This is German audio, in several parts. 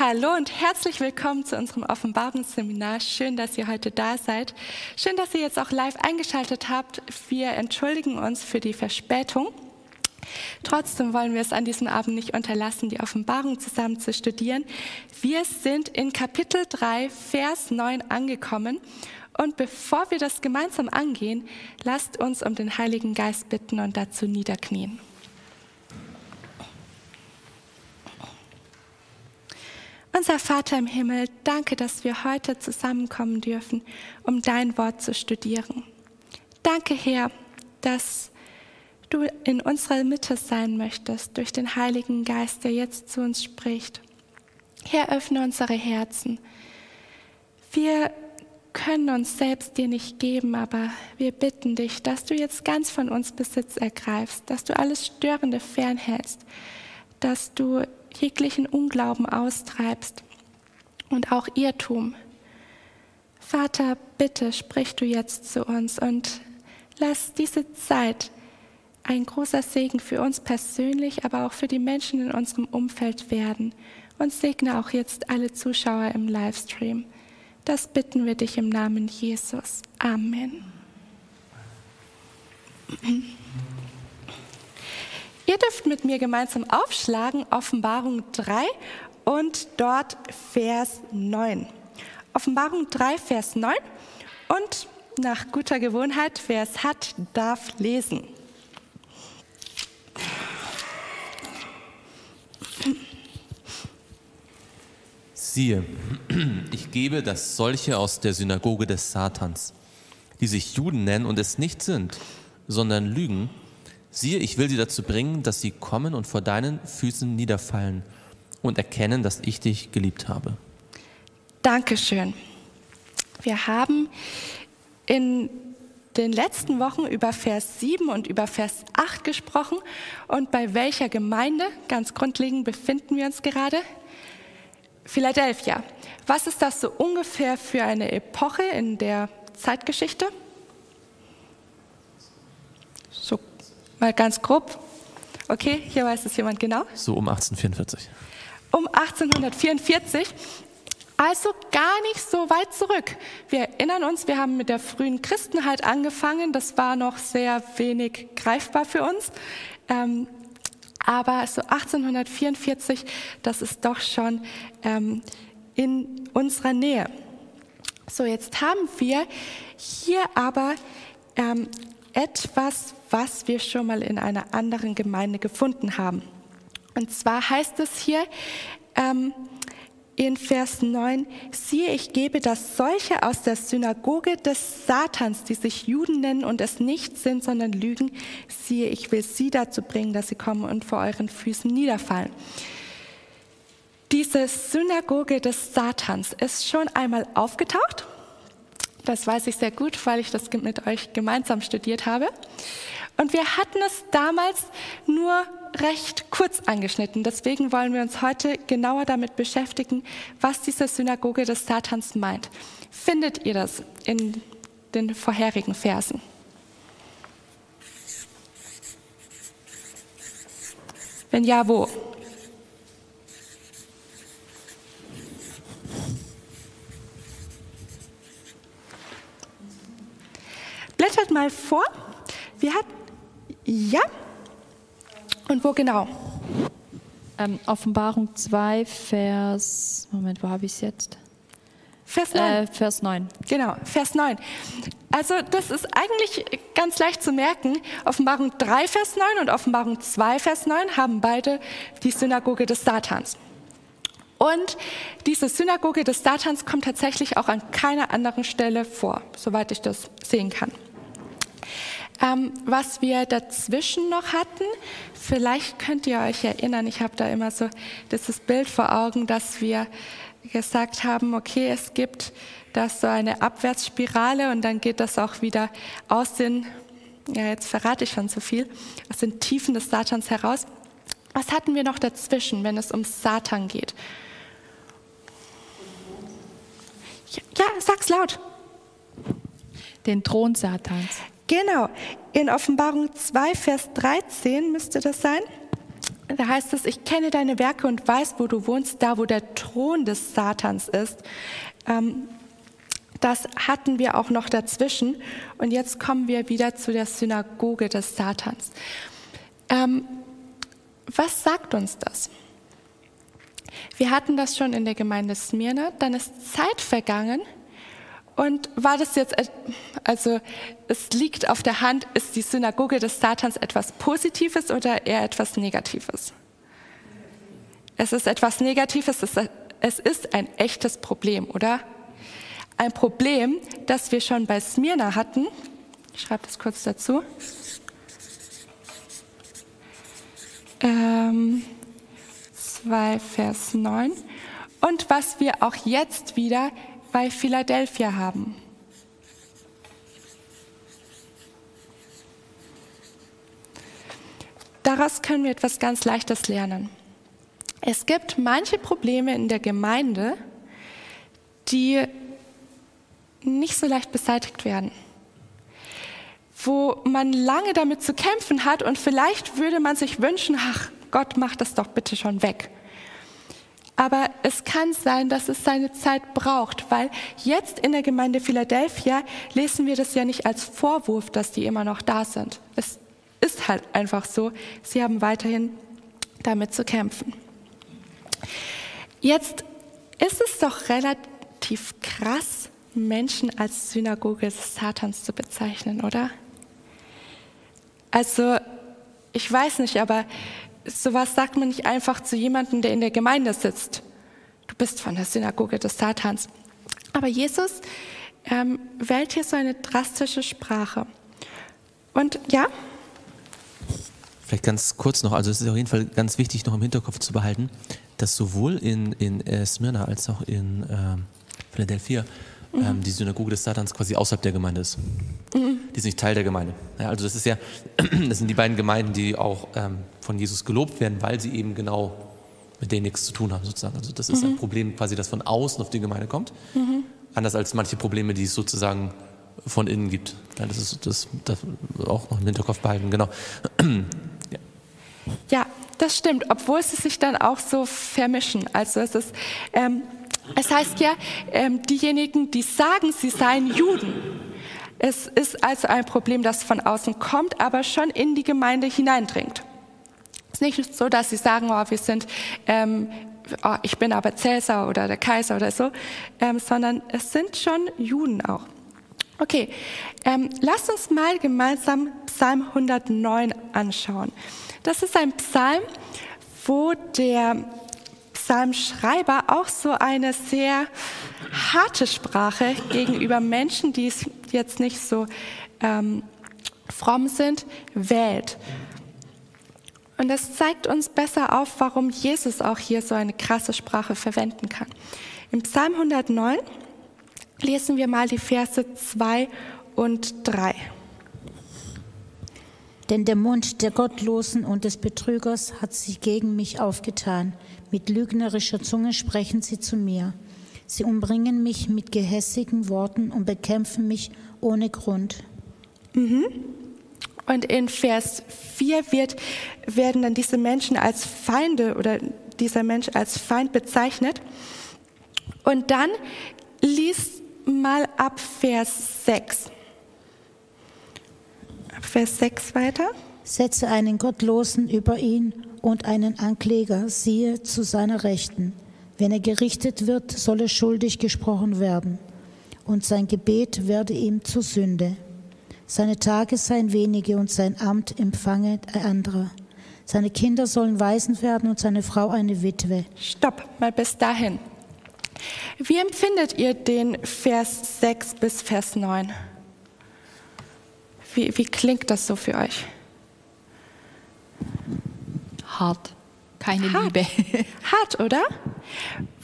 Hallo und herzlich willkommen zu unserem Offenbarungsseminar. Schön, dass ihr heute da seid. Schön, dass ihr jetzt auch live eingeschaltet habt. Wir entschuldigen uns für die Verspätung. Trotzdem wollen wir es an diesem Abend nicht unterlassen, die Offenbarung zusammen zu studieren. Wir sind in Kapitel 3, Vers 9 angekommen. Und bevor wir das gemeinsam angehen, lasst uns um den Heiligen Geist bitten und dazu niederknien. Unser Vater im Himmel, danke, dass wir heute zusammenkommen dürfen, um dein Wort zu studieren. Danke, Herr, dass du in unserer Mitte sein möchtest durch den Heiligen Geist, der jetzt zu uns spricht. Herr, öffne unsere Herzen. Wir können uns selbst dir nicht geben, aber wir bitten dich, dass du jetzt ganz von uns Besitz ergreifst, dass du alles Störende fernhältst, dass du jeglichen Unglauben austreibst und auch Irrtum. Vater, bitte sprich du jetzt zu uns und lass diese Zeit ein großer Segen für uns persönlich, aber auch für die Menschen in unserem Umfeld werden. Und segne auch jetzt alle Zuschauer im Livestream. Das bitten wir dich im Namen Jesus. Amen. Ihr dürft mit mir gemeinsam aufschlagen, Offenbarung 3 und dort Vers 9. Offenbarung 3, Vers 9 und nach guter Gewohnheit, wer es hat, darf lesen. Siehe, ich gebe, dass solche aus der Synagoge des Satans, die sich Juden nennen und es nicht sind, sondern lügen, Siehe, ich will sie dazu bringen, dass sie kommen und vor deinen Füßen niederfallen und erkennen, dass ich dich geliebt habe. Dankeschön. Wir haben in den letzten Wochen über Vers 7 und über Vers 8 gesprochen. Und bei welcher Gemeinde, ganz grundlegend, befinden wir uns gerade? Philadelphia. Was ist das so ungefähr für eine Epoche in der Zeitgeschichte? Mal ganz grob. Okay, hier weiß es jemand genau. So um 1844. Um 1844. Also gar nicht so weit zurück. Wir erinnern uns, wir haben mit der frühen Christenheit angefangen. Das war noch sehr wenig greifbar für uns. Ähm, aber so 1844, das ist doch schon ähm, in unserer Nähe. So, jetzt haben wir hier aber ähm, etwas, was wir schon mal in einer anderen Gemeinde gefunden haben. Und zwar heißt es hier ähm, in Vers 9, siehe, ich gebe, dass solche aus der Synagoge des Satans, die sich Juden nennen und es nicht sind, sondern lügen, siehe, ich will sie dazu bringen, dass sie kommen und vor euren Füßen niederfallen. Diese Synagoge des Satans ist schon einmal aufgetaucht das weiß ich sehr gut, weil ich das mit euch gemeinsam studiert habe. Und wir hatten es damals nur recht kurz angeschnitten. Deswegen wollen wir uns heute genauer damit beschäftigen, was diese Synagoge des Satans meint. Findet ihr das in den vorherigen Versen? Wenn ja, wo? Blättert mal vor. Wir hatten, ja. Und wo genau? Ähm, Offenbarung 2, Vers, Moment, wo habe ich es jetzt? Vers 9. Äh, Vers 9. Genau, Vers 9. Also das ist eigentlich ganz leicht zu merken. Offenbarung 3, Vers 9 und Offenbarung 2, Vers 9 haben beide die Synagoge des Satans. Und diese Synagoge des Satans kommt tatsächlich auch an keiner anderen Stelle vor, soweit ich das sehen kann. Ähm, was wir dazwischen noch hatten, vielleicht könnt ihr euch erinnern, ich habe da immer so dieses Bild vor Augen, dass wir gesagt haben, okay, es gibt das so eine Abwärtsspirale und dann geht das auch wieder aus den, ja jetzt verrate ich schon zu viel, aus den Tiefen des Satans heraus. Was hatten wir noch dazwischen, wenn es um Satan geht? Ja sag's laut. Den Thron Satans. Genau, in Offenbarung 2, Vers 13 müsste das sein. da heißt es, ich kenne deine Werke und weiß, wo du wohnst, da wo der Thron des Satans ist. Ähm, das hatten wir auch noch dazwischen. Und jetzt kommen wir wieder zu der Synagoge des Satans. Ähm, was sagt uns das? Wir hatten das schon in der Gemeinde Smyrna, dann ist Zeit vergangen und war das jetzt, also es liegt auf der Hand, ist die Synagoge des Satans etwas Positives oder eher etwas Negatives? Es ist etwas Negatives, es ist ein echtes Problem, oder? Ein Problem, das wir schon bei Smyrna hatten. Ich schreibe das kurz dazu. Ähm, 2, Vers 9. Und was wir auch jetzt wieder bei Philadelphia haben. Daraus können wir etwas ganz Leichtes lernen. Es gibt manche Probleme in der Gemeinde, die nicht so leicht beseitigt werden. Wo man lange damit zu kämpfen hat und vielleicht würde man sich wünschen, ach Gott, mach das doch bitte schon weg. Aber es kann sein, dass es seine Zeit braucht, weil jetzt in der Gemeinde Philadelphia lesen wir das ja nicht als Vorwurf, dass die immer noch da sind. Es ist halt einfach so, sie haben weiterhin damit zu kämpfen. Jetzt ist es doch relativ krass, Menschen als Synagoge des Satans zu bezeichnen, oder? Also, ich weiß nicht, aber sowas sagt man nicht einfach zu jemandem, der in der Gemeinde sitzt. Du bist von der Synagoge des Satans. Aber Jesus ähm, wählt hier so eine drastische Sprache. Und ja? Vielleicht ganz kurz noch, also es ist auf jeden Fall ganz wichtig, noch im Hinterkopf zu behalten, dass sowohl in, in äh, Smyrna als auch in äh, Philadelphia mhm. ähm, die Synagoge des Satans quasi außerhalb der Gemeinde ist. Mhm. Die ist nicht Teil der Gemeinde. Ja, also das ist ja, das sind die beiden Gemeinden, die auch ähm, von Jesus gelobt werden, weil sie eben genau mit denen nichts zu tun haben sozusagen. Also das ist mhm. ein Problem quasi, das von außen auf die Gemeinde kommt. Mhm. Anders als manche Probleme, die es sozusagen von innen gibt. Ja, das ist das, das auch noch im Hinterkopf behalten, genau. ja. ja. das stimmt, obwohl sie sich dann auch so vermischen. Also es ist, ähm, es heißt ja, ähm, diejenigen, die sagen, sie seien Juden. Es ist also ein Problem, das von außen kommt, aber schon in die Gemeinde hineindringt. Es ist nicht so, dass sie sagen, oh, wir sind, ähm, oh, ich bin aber Cäsar oder der Kaiser oder so, ähm, sondern es sind schon Juden auch. Okay, ähm, lasst uns mal gemeinsam Psalm 109 anschauen. Das ist ein Psalm, wo der Psalmschreiber auch so eine sehr harte Sprache gegenüber Menschen, die jetzt nicht so ähm, fromm sind, wählt. Und das zeigt uns besser auf, warum Jesus auch hier so eine krasse Sprache verwenden kann. Im Psalm 109 lesen wir mal die Verse 2 und 3. Denn der Mund der Gottlosen und des Betrügers hat sich gegen mich aufgetan. Mit lügnerischer Zunge sprechen sie zu mir. Sie umbringen mich mit gehässigen Worten und bekämpfen mich ohne Grund. Mhm. Und in Vers 4 wird, werden dann diese Menschen als Feinde oder dieser Mensch als Feind bezeichnet. Und dann liest mal ab Vers 6. Ab Vers 6 weiter. Setze einen Gottlosen über ihn und einen Ankläger siehe zu seiner Rechten. Wenn er gerichtet wird, soll er schuldig gesprochen werden, und sein Gebet werde ihm zur Sünde. Seine Tage seien wenige und sein Amt empfange ein anderer. Seine Kinder sollen Waisen werden und seine Frau eine Witwe. Stopp, mal bis dahin. Wie empfindet ihr den Vers 6 bis Vers 9? Wie, wie klingt das so für euch? Hart. Keine hart. Liebe. Hart, oder?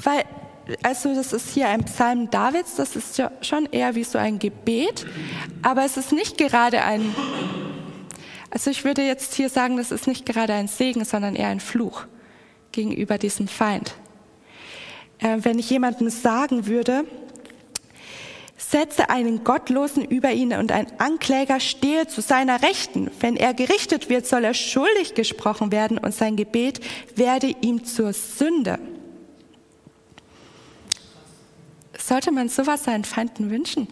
Weil, also das ist hier ein Psalm Davids, das ist ja schon eher wie so ein Gebet, aber es ist nicht gerade ein, also ich würde jetzt hier sagen, das ist nicht gerade ein Segen, sondern eher ein Fluch gegenüber diesem Feind. Äh, wenn ich jemandem sagen würde, setze einen Gottlosen über ihn und ein Ankläger stehe zu seiner Rechten. Wenn er gerichtet wird, soll er schuldig gesprochen werden und sein Gebet werde ihm zur Sünde. Sollte man sowas seinen Feinden wünschen?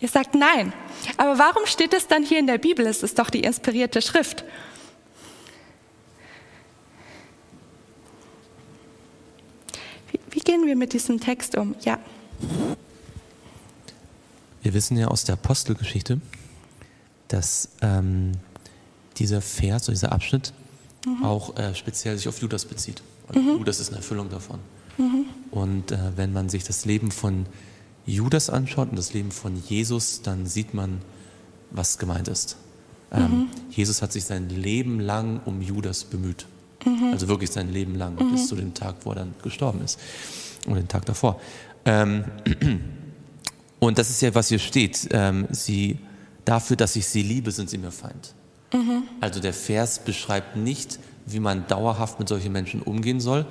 Ihr sagt nein. Aber warum steht es dann hier in der Bibel? Es ist doch die inspirierte Schrift. Wie, gehen wir mit diesem Text um? Ja. Wir wissen ja aus der Apostelgeschichte, dass ähm, dieser Vers, dieser Abschnitt mhm. auch äh, speziell sich auf Judas bezieht. Mhm. Judas ist eine Erfüllung davon. Mhm. Und äh, wenn man sich das Leben von Judas anschaut und das Leben von Jesus, dann sieht man, was gemeint ist. Ähm, mhm. Jesus hat sich sein Leben lang um Judas bemüht. Mhm. Also wirklich sein Leben lang, mhm. bis zu dem Tag, wo er dann gestorben ist. Und den Tag davor. Ähm, und das ist ja, was hier steht. Ähm, sie, dafür, dass ich sie liebe, sind sie mir Feind. Mhm. Also der Vers beschreibt nicht, wie man dauerhaft mit solchen Menschen umgehen soll,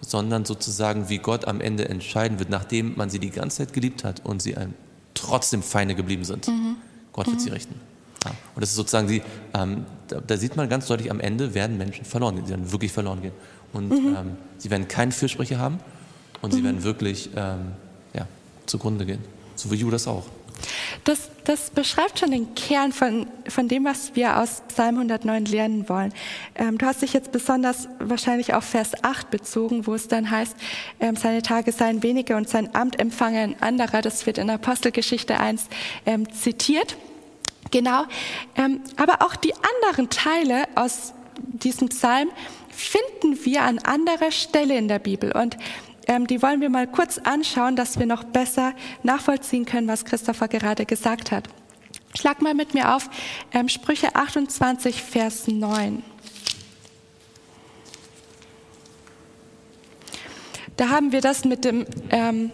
sondern sozusagen, wie Gott am Ende entscheiden wird, nachdem man sie die ganze Zeit geliebt hat und sie einem trotzdem Feinde geblieben sind. Mhm. Gott wird mhm. sie richten. Ja. Und das ist sozusagen die, ähm, da, da, sieht man ganz deutlich, am Ende werden Menschen verloren gehen. Sie werden wirklich verloren gehen. Und mhm. ähm, sie werden keinen Fürsprecher haben und sie mhm. werden wirklich ähm, ja, zugrunde gehen. So wie Judas auch. Das, das, beschreibt schon den Kern von, von dem, was wir aus Psalm 109 lernen wollen. Ähm, du hast dich jetzt besonders wahrscheinlich auf Vers 8 bezogen, wo es dann heißt, ähm, seine Tage seien wenige und sein Amt empfange ein anderer. Das wird in Apostelgeschichte 1 ähm, zitiert. Genau. Ähm, aber auch die anderen Teile aus diesem Psalm finden wir an anderer Stelle in der Bibel. Und ähm, die wollen wir mal kurz anschauen, dass wir noch besser nachvollziehen können, was Christopher gerade gesagt hat. Schlag mal mit mir auf ähm, Sprüche 28, Vers 9. Da haben wir das mit dem, ähm,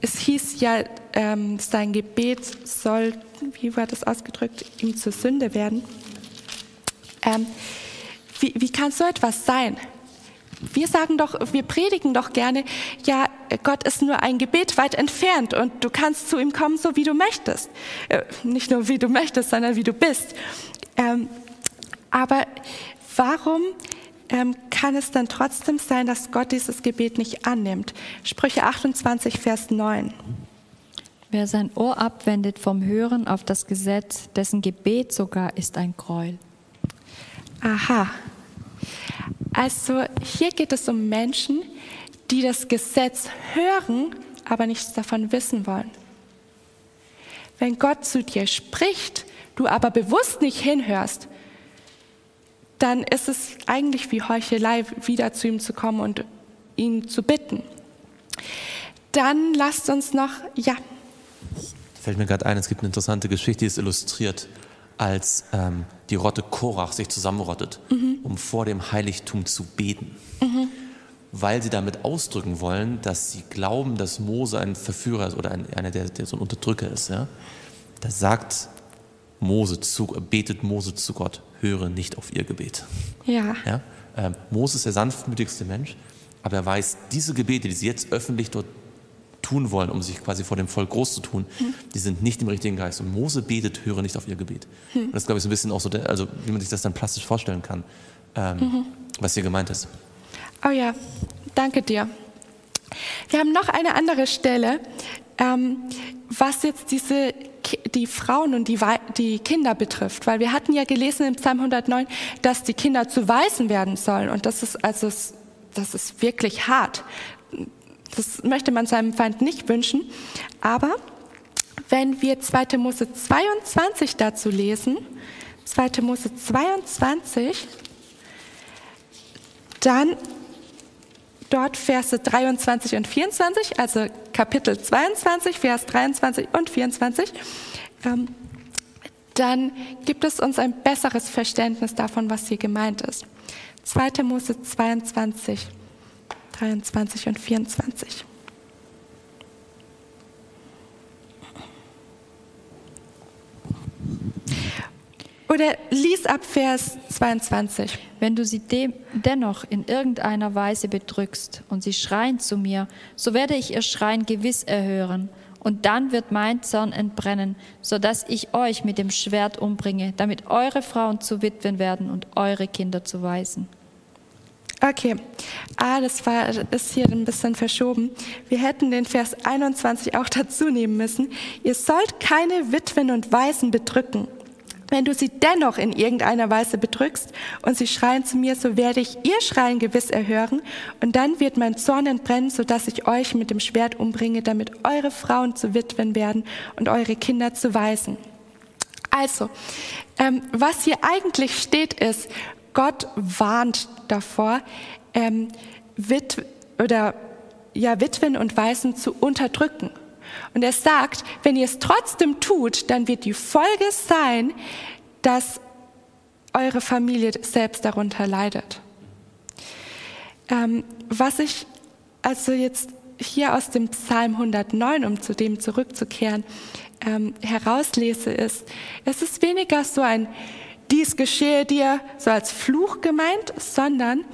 es hieß ja, ähm, sein Gebet soll, wie war das ausgedrückt, ihm zur Sünde werden. Ähm, wie, wie kann so etwas sein? Wir sagen doch, wir predigen doch gerne, ja, Gott ist nur ein Gebet weit entfernt und du kannst zu ihm kommen, so wie du möchtest. Äh, nicht nur wie du möchtest, sondern wie du bist. Ähm, aber warum ähm, kann es dann trotzdem sein, dass Gott dieses Gebet nicht annimmt? Sprüche 28, Vers 9. Wer sein Ohr abwendet vom Hören auf das Gesetz, dessen Gebet sogar ist ein Gräuel. Aha, also hier geht es um Menschen, die das Gesetz hören, aber nichts davon wissen wollen. Wenn Gott zu dir spricht, du aber bewusst nicht hinhörst, dann ist es eigentlich wie Heuchelei, wieder zu ihm zu kommen und ihn zu bitten. Dann lasst uns noch, ja. Fällt mir gerade ein, es gibt eine interessante Geschichte, die ist illustriert als ähm, die Rotte Korach sich zusammenrottet, mhm. um vor dem Heiligtum zu beten. Mhm. Weil sie damit ausdrücken wollen, dass sie glauben, dass Mose ein Verführer ist oder ein, einer, der, der so ein Unterdrücker ist. Ja? Da sagt Mose zu, betet Mose zu Gott, höre nicht auf ihr Gebet. Ja. ja? Ähm, Mose ist der sanftmütigste Mensch, aber er weiß, diese Gebete, die sie jetzt öffentlich dort tun wollen, um sich quasi vor dem Volk groß zu tun, hm. die sind nicht im richtigen Geist. Und Mose betet, höre nicht auf ihr Gebet. Hm. Und das glaube ich so ein bisschen auch so, der, also wie man sich das dann plastisch vorstellen kann, ähm, mhm. was hier gemeint ist. Oh ja, danke dir. Wir haben noch eine andere Stelle, ähm, was jetzt diese die Frauen und die, die, Kinder betrifft, weil wir hatten ja gelesen im Psalm 109, dass die Kinder zu Waisen werden sollen und das ist also das ist wirklich hart. Das möchte man seinem Feind nicht wünschen. Aber wenn wir 2. Mose 22 dazu lesen, 2. Mose 22, dann dort Verse 23 und 24, also Kapitel 22, Vers 23 und 24, ähm, dann gibt es uns ein besseres Verständnis davon, was hier gemeint ist. 2. Mose 22, 23 und 24. Oder lies ab Vers 22. Wenn du sie dennoch in irgendeiner Weise bedrückst und sie schreien zu mir, so werde ich ihr Schreien gewiss erhören Und dann wird mein Zorn entbrennen, so dass ich euch mit dem Schwert umbringe, damit eure Frauen zu Witwen werden und eure Kinder zu Waisen. Okay, ah, das war, ist hier ein bisschen verschoben. Wir hätten den Vers 21 auch dazu nehmen müssen. Ihr sollt keine Witwen und Waisen bedrücken. Wenn du sie dennoch in irgendeiner Weise bedrückst und sie schreien zu mir, so werde ich ihr Schreien gewiss erhören und dann wird mein Zorn entbrennen, so dass ich euch mit dem Schwert umbringe, damit eure Frauen zu Witwen werden und eure Kinder zu Waisen. Also, ähm, was hier eigentlich steht, ist, Gott warnt davor, ähm, Wit oder ja, Witwen und Waisen zu unterdrücken. Und er sagt, wenn ihr es trotzdem tut, dann wird die Folge sein, dass eure Familie selbst darunter leidet. Ähm, was ich also jetzt hier aus dem Psalm 109, um zu dem zurückzukehren, ähm, herauslese, ist, es ist weniger so ein dies geschehe dir so als Fluch gemeint, sondern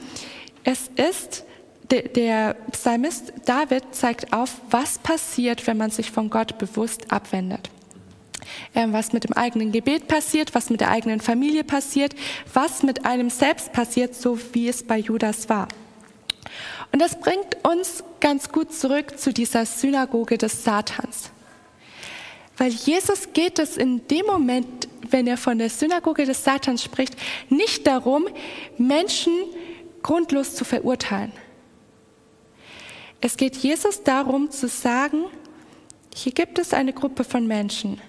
es ist, der Psalmist David zeigt auf, was passiert, wenn man sich von Gott bewusst abwendet. Ähm, was mit dem eigenen Gebet passiert, was mit der eigenen Familie passiert, was mit einem selbst passiert, so wie es bei Judas war. Und das bringt uns ganz gut zurück zu dieser Synagoge des Satans. Weil Jesus geht es in dem Moment, wenn er von der Synagoge des Satans spricht, nicht darum, Menschen grundlos zu verurteilen. Es geht Jesus darum zu sagen, hier gibt es eine Gruppe von Menschen,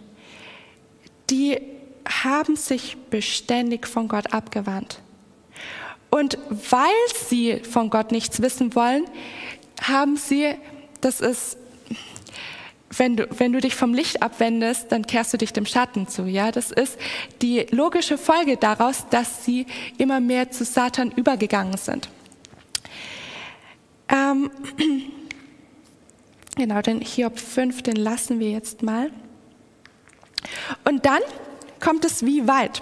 die haben sich beständig von Gott abgewandt. Und weil sie von Gott nichts wissen wollen, haben sie, das ist wenn du, wenn du dich vom Licht abwendest, dann kehrst du dich dem Schatten zu. Ja, das ist die logische Folge daraus, dass sie immer mehr zu Satan übergegangen sind. Ähm, genau, den Hiob 5, den lassen wir jetzt mal. Und dann kommt es wie weit.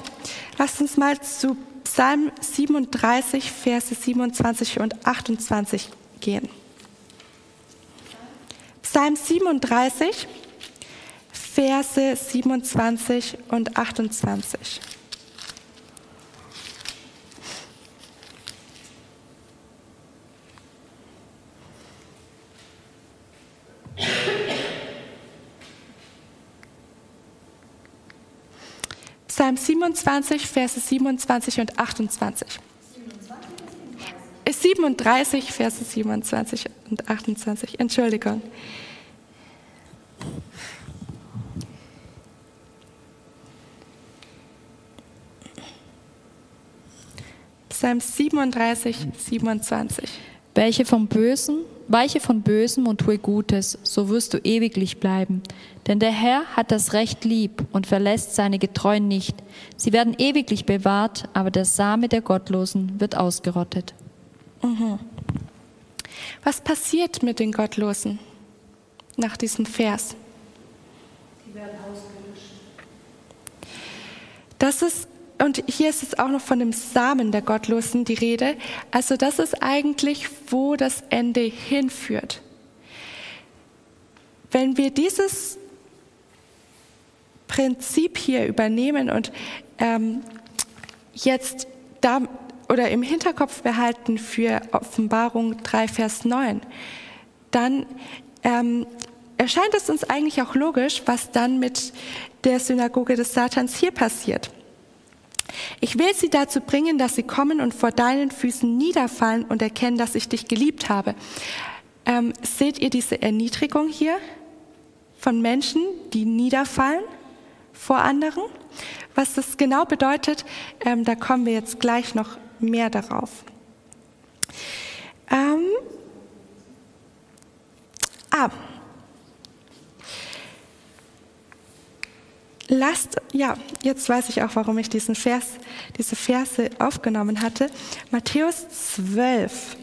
Lasst uns mal zu Psalm 37, Verse 27 und 28 gehen. Psalm 37, Verse 27 und 28. Psalm 27, Verse 27 und 28. 37, Verse 27 und 28. Entschuldigung. Psalm 37, 27. Welche vom Bösen, weiche von Bösem und tue Gutes, so wirst du ewiglich bleiben. Denn der Herr hat das Recht lieb und verlässt seine Getreuen nicht. Sie werden ewiglich bewahrt, aber der Same der Gottlosen wird ausgerottet. Mhm. Was passiert mit den Gottlosen nach diesem Vers? Die werden ausgelöscht. Das ist und hier ist es auch noch von dem Samen der Gottlosen die Rede. Also das ist eigentlich, wo das Ende hinführt. Wenn wir dieses Prinzip hier übernehmen und ähm, jetzt da oder im Hinterkopf behalten für Offenbarung 3, Vers 9, dann ähm, erscheint es uns eigentlich auch logisch, was dann mit der Synagoge des Satans hier passiert. Ich will sie dazu bringen, dass sie kommen und vor deinen Füßen niederfallen und erkennen, dass ich dich geliebt habe. Ähm, seht ihr diese Erniedrigung hier von Menschen, die niederfallen vor anderen? Was das genau bedeutet, ähm, da kommen wir jetzt gleich noch mehr darauf. Ähm, ah, Lasst, ja, jetzt weiß ich auch, warum ich diesen Vers, diese Verse aufgenommen hatte. Matthäus 12.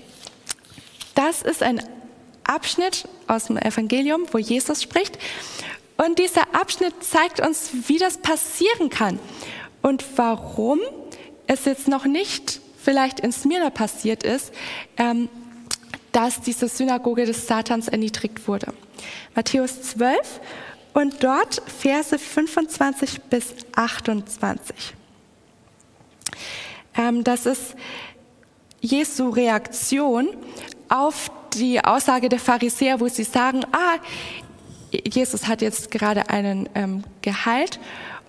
Das ist ein Abschnitt aus dem Evangelium, wo Jesus spricht. Und dieser Abschnitt zeigt uns, wie das passieren kann und warum es jetzt noch nicht vielleicht in Smyrna passiert ist, ähm, dass diese Synagoge des Satans erniedrigt wurde. Matthäus 12 und dort Verse 25 bis 28. Ähm, das ist Jesu Reaktion auf die Aussage der Pharisäer, wo sie sagen, ah, Jesus hat jetzt gerade einen ähm, geheilt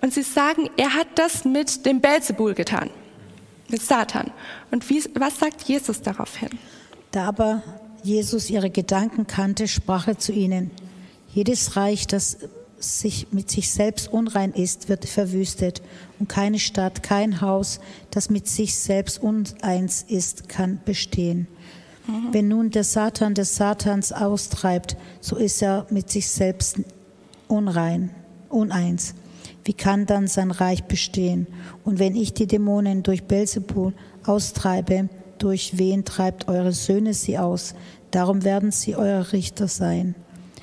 und sie sagen, er hat das mit dem Belzebul getan, mit Satan. Und wie, was sagt Jesus daraufhin? Da aber Jesus ihre Gedanken kannte, sprach er zu ihnen, jedes Reich, das sich mit sich selbst unrein ist, wird verwüstet. Und keine Stadt, kein Haus, das mit sich selbst uneins ist, kann bestehen. Mhm. Wenn nun der Satan des Satans austreibt, so ist er mit sich selbst unrein, uneins. Wie kann dann sein Reich bestehen? Und wenn ich die Dämonen durch Belzebul austreibe, durch wen treibt eure Söhne sie aus? Darum werden sie eure Richter sein.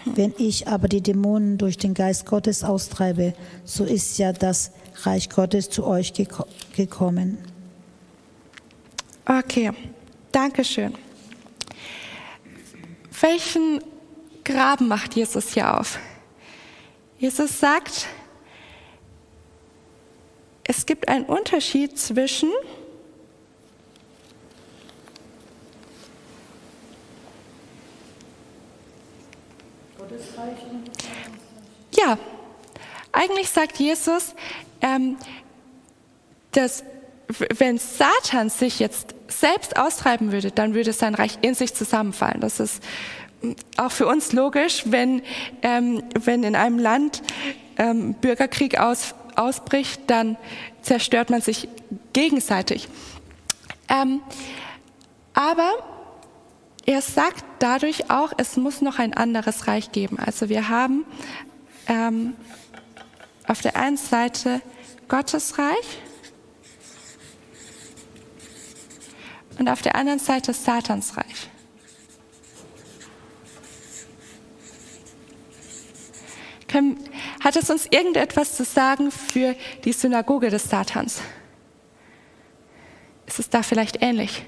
Wenn ich aber die Dämonen durch den Geist Gottes austreibe, so ist ja das Reich Gottes zu euch geko gekommen. Okay, danke schön. Welchen Graben macht Jesus hier auf? Jesus sagt, es gibt einen Unterschied zwischen Ja, eigentlich sagt Jesus, ähm, dass wenn Satan sich jetzt selbst austreiben würde, dann würde sein Reich in sich zusammenfallen. Das ist mm, auch für uns logisch, wenn, ähm, wenn in einem Land ähm, Bürgerkrieg aus, ausbricht, dann zerstört man sich gegenseitig. Ähm, aber er sagt dadurch auch, es muss noch ein anderes Reich geben. Also wir haben ähm, auf der einen Seite Gottes Reich und auf der anderen Seite Satans Reich. Hat es uns irgendetwas zu sagen für die Synagoge des Satans? Ist es da vielleicht ähnlich?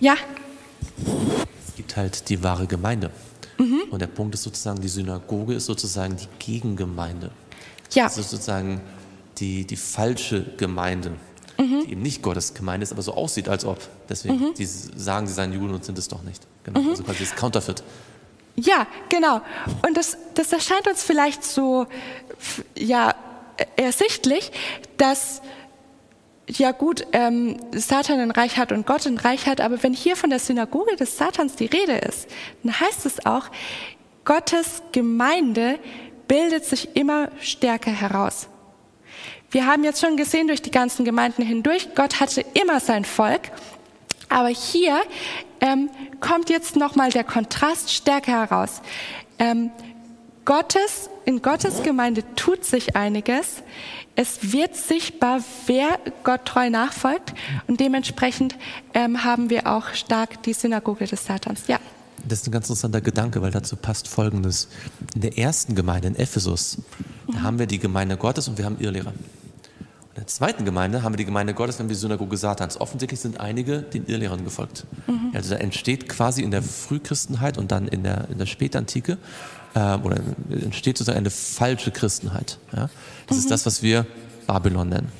Ja? Es gibt halt die wahre Gemeinde. Mhm. Und der Punkt ist sozusagen, die Synagoge ist sozusagen die Gegengemeinde. Ja. Das ist sozusagen die, die falsche Gemeinde, mhm. die eben nicht Gottes Gemeinde ist, aber so aussieht, als ob. Deswegen, mhm. die sagen, sie seien Juden und sind es doch nicht. Genau. Mhm. Also quasi das Counterfeit. Ja, genau. Und das, das erscheint uns vielleicht so ja, ersichtlich, dass ja gut, ähm, Satan ein Reich hat und Gott ein Reich hat, aber wenn hier von der Synagoge des Satans die Rede ist, dann heißt es auch, Gottes Gemeinde bildet sich immer stärker heraus. Wir haben jetzt schon gesehen durch die ganzen Gemeinden hindurch, Gott hatte immer sein Volk, aber hier ähm, kommt jetzt nochmal der Kontrast stärker heraus. Ähm, Gottes, in Gottes Gemeinde tut sich einiges, es wird sichtbar, wer Gott treu nachfolgt und dementsprechend ähm, haben wir auch stark die Synagoge des Satans. Ja. Das ist ein ganz interessanter Gedanke, weil dazu passt Folgendes. In der ersten Gemeinde in Ephesus, mhm. da haben wir die Gemeinde Gottes und wir haben Irrlehrer. In der zweiten Gemeinde haben wir die Gemeinde Gottes, wir haben die Synagoge Satans. Offensichtlich sind einige den Irrlehrern gefolgt. Mhm. Also da entsteht quasi in der Frühchristenheit und dann in der, in der Spätantike äh, oder entsteht sozusagen eine falsche Christenheit. Ja? Das mhm. ist das, was wir Babylon nennen.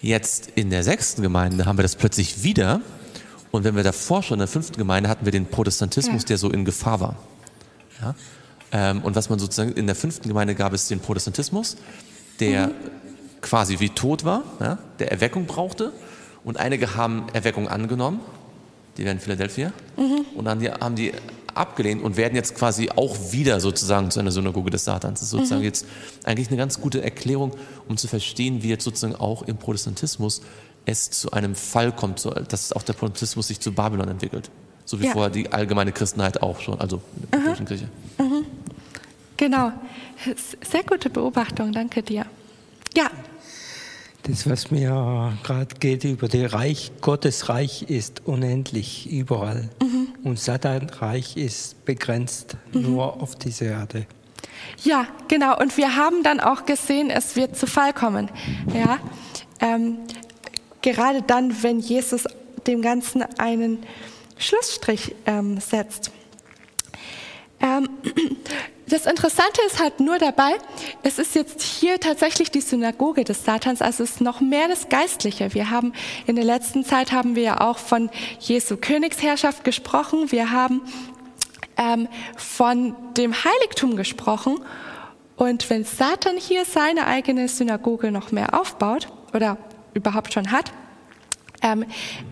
Jetzt in der sechsten Gemeinde haben wir das plötzlich wieder. Und wenn wir davor schon in der fünften Gemeinde hatten wir den Protestantismus, ja. der so in Gefahr war. Ja? Ähm, und was man sozusagen in der fünften Gemeinde gab es den Protestantismus, der mhm. Quasi wie tot war, ja? der Erweckung brauchte. Und einige haben Erweckung angenommen, die werden Philadelphia. Mhm. Und dann haben die abgelehnt und werden jetzt quasi auch wieder sozusagen zu einer Synagoge des Satans. Das ist sozusagen mhm. jetzt eigentlich eine ganz gute Erklärung, um zu verstehen, wie jetzt sozusagen auch im Protestantismus es zu einem Fall kommt, dass auch der Protestantismus sich zu Babylon entwickelt. So wie ja. vorher die allgemeine Christenheit auch schon, also in der mhm. Kirche. Mhm. Genau. Sehr gute Beobachtung, danke dir. Ja. Das, was mir gerade geht über das Reich, Gottes Reich ist unendlich überall. Mhm. Und Satan Reich ist begrenzt mhm. nur auf diese Erde. Ja, genau. Und wir haben dann auch gesehen, es wird zu Fall kommen. Ja, ähm, gerade dann, wenn Jesus dem Ganzen einen Schlussstrich ähm, setzt. Ähm, das Interessante ist halt nur dabei, es ist jetzt hier tatsächlich die Synagoge des Satans, also es ist noch mehr das Geistliche. Wir haben in der letzten Zeit haben wir ja auch von Jesu Königsherrschaft gesprochen, wir haben ähm, von dem Heiligtum gesprochen und wenn Satan hier seine eigene Synagoge noch mehr aufbaut oder überhaupt schon hat, ähm,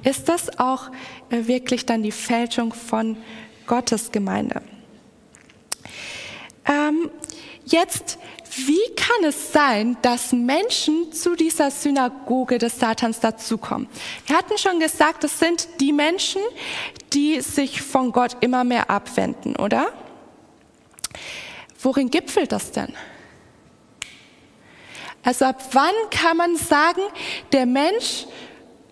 ist das auch äh, wirklich dann die Fälschung von Gottes Gemeinde. Ähm, jetzt, wie kann es sein, dass Menschen zu dieser Synagoge des Satans dazukommen? Wir hatten schon gesagt, das sind die Menschen, die sich von Gott immer mehr abwenden, oder? Worin gipfelt das denn? Also ab wann kann man sagen, der Mensch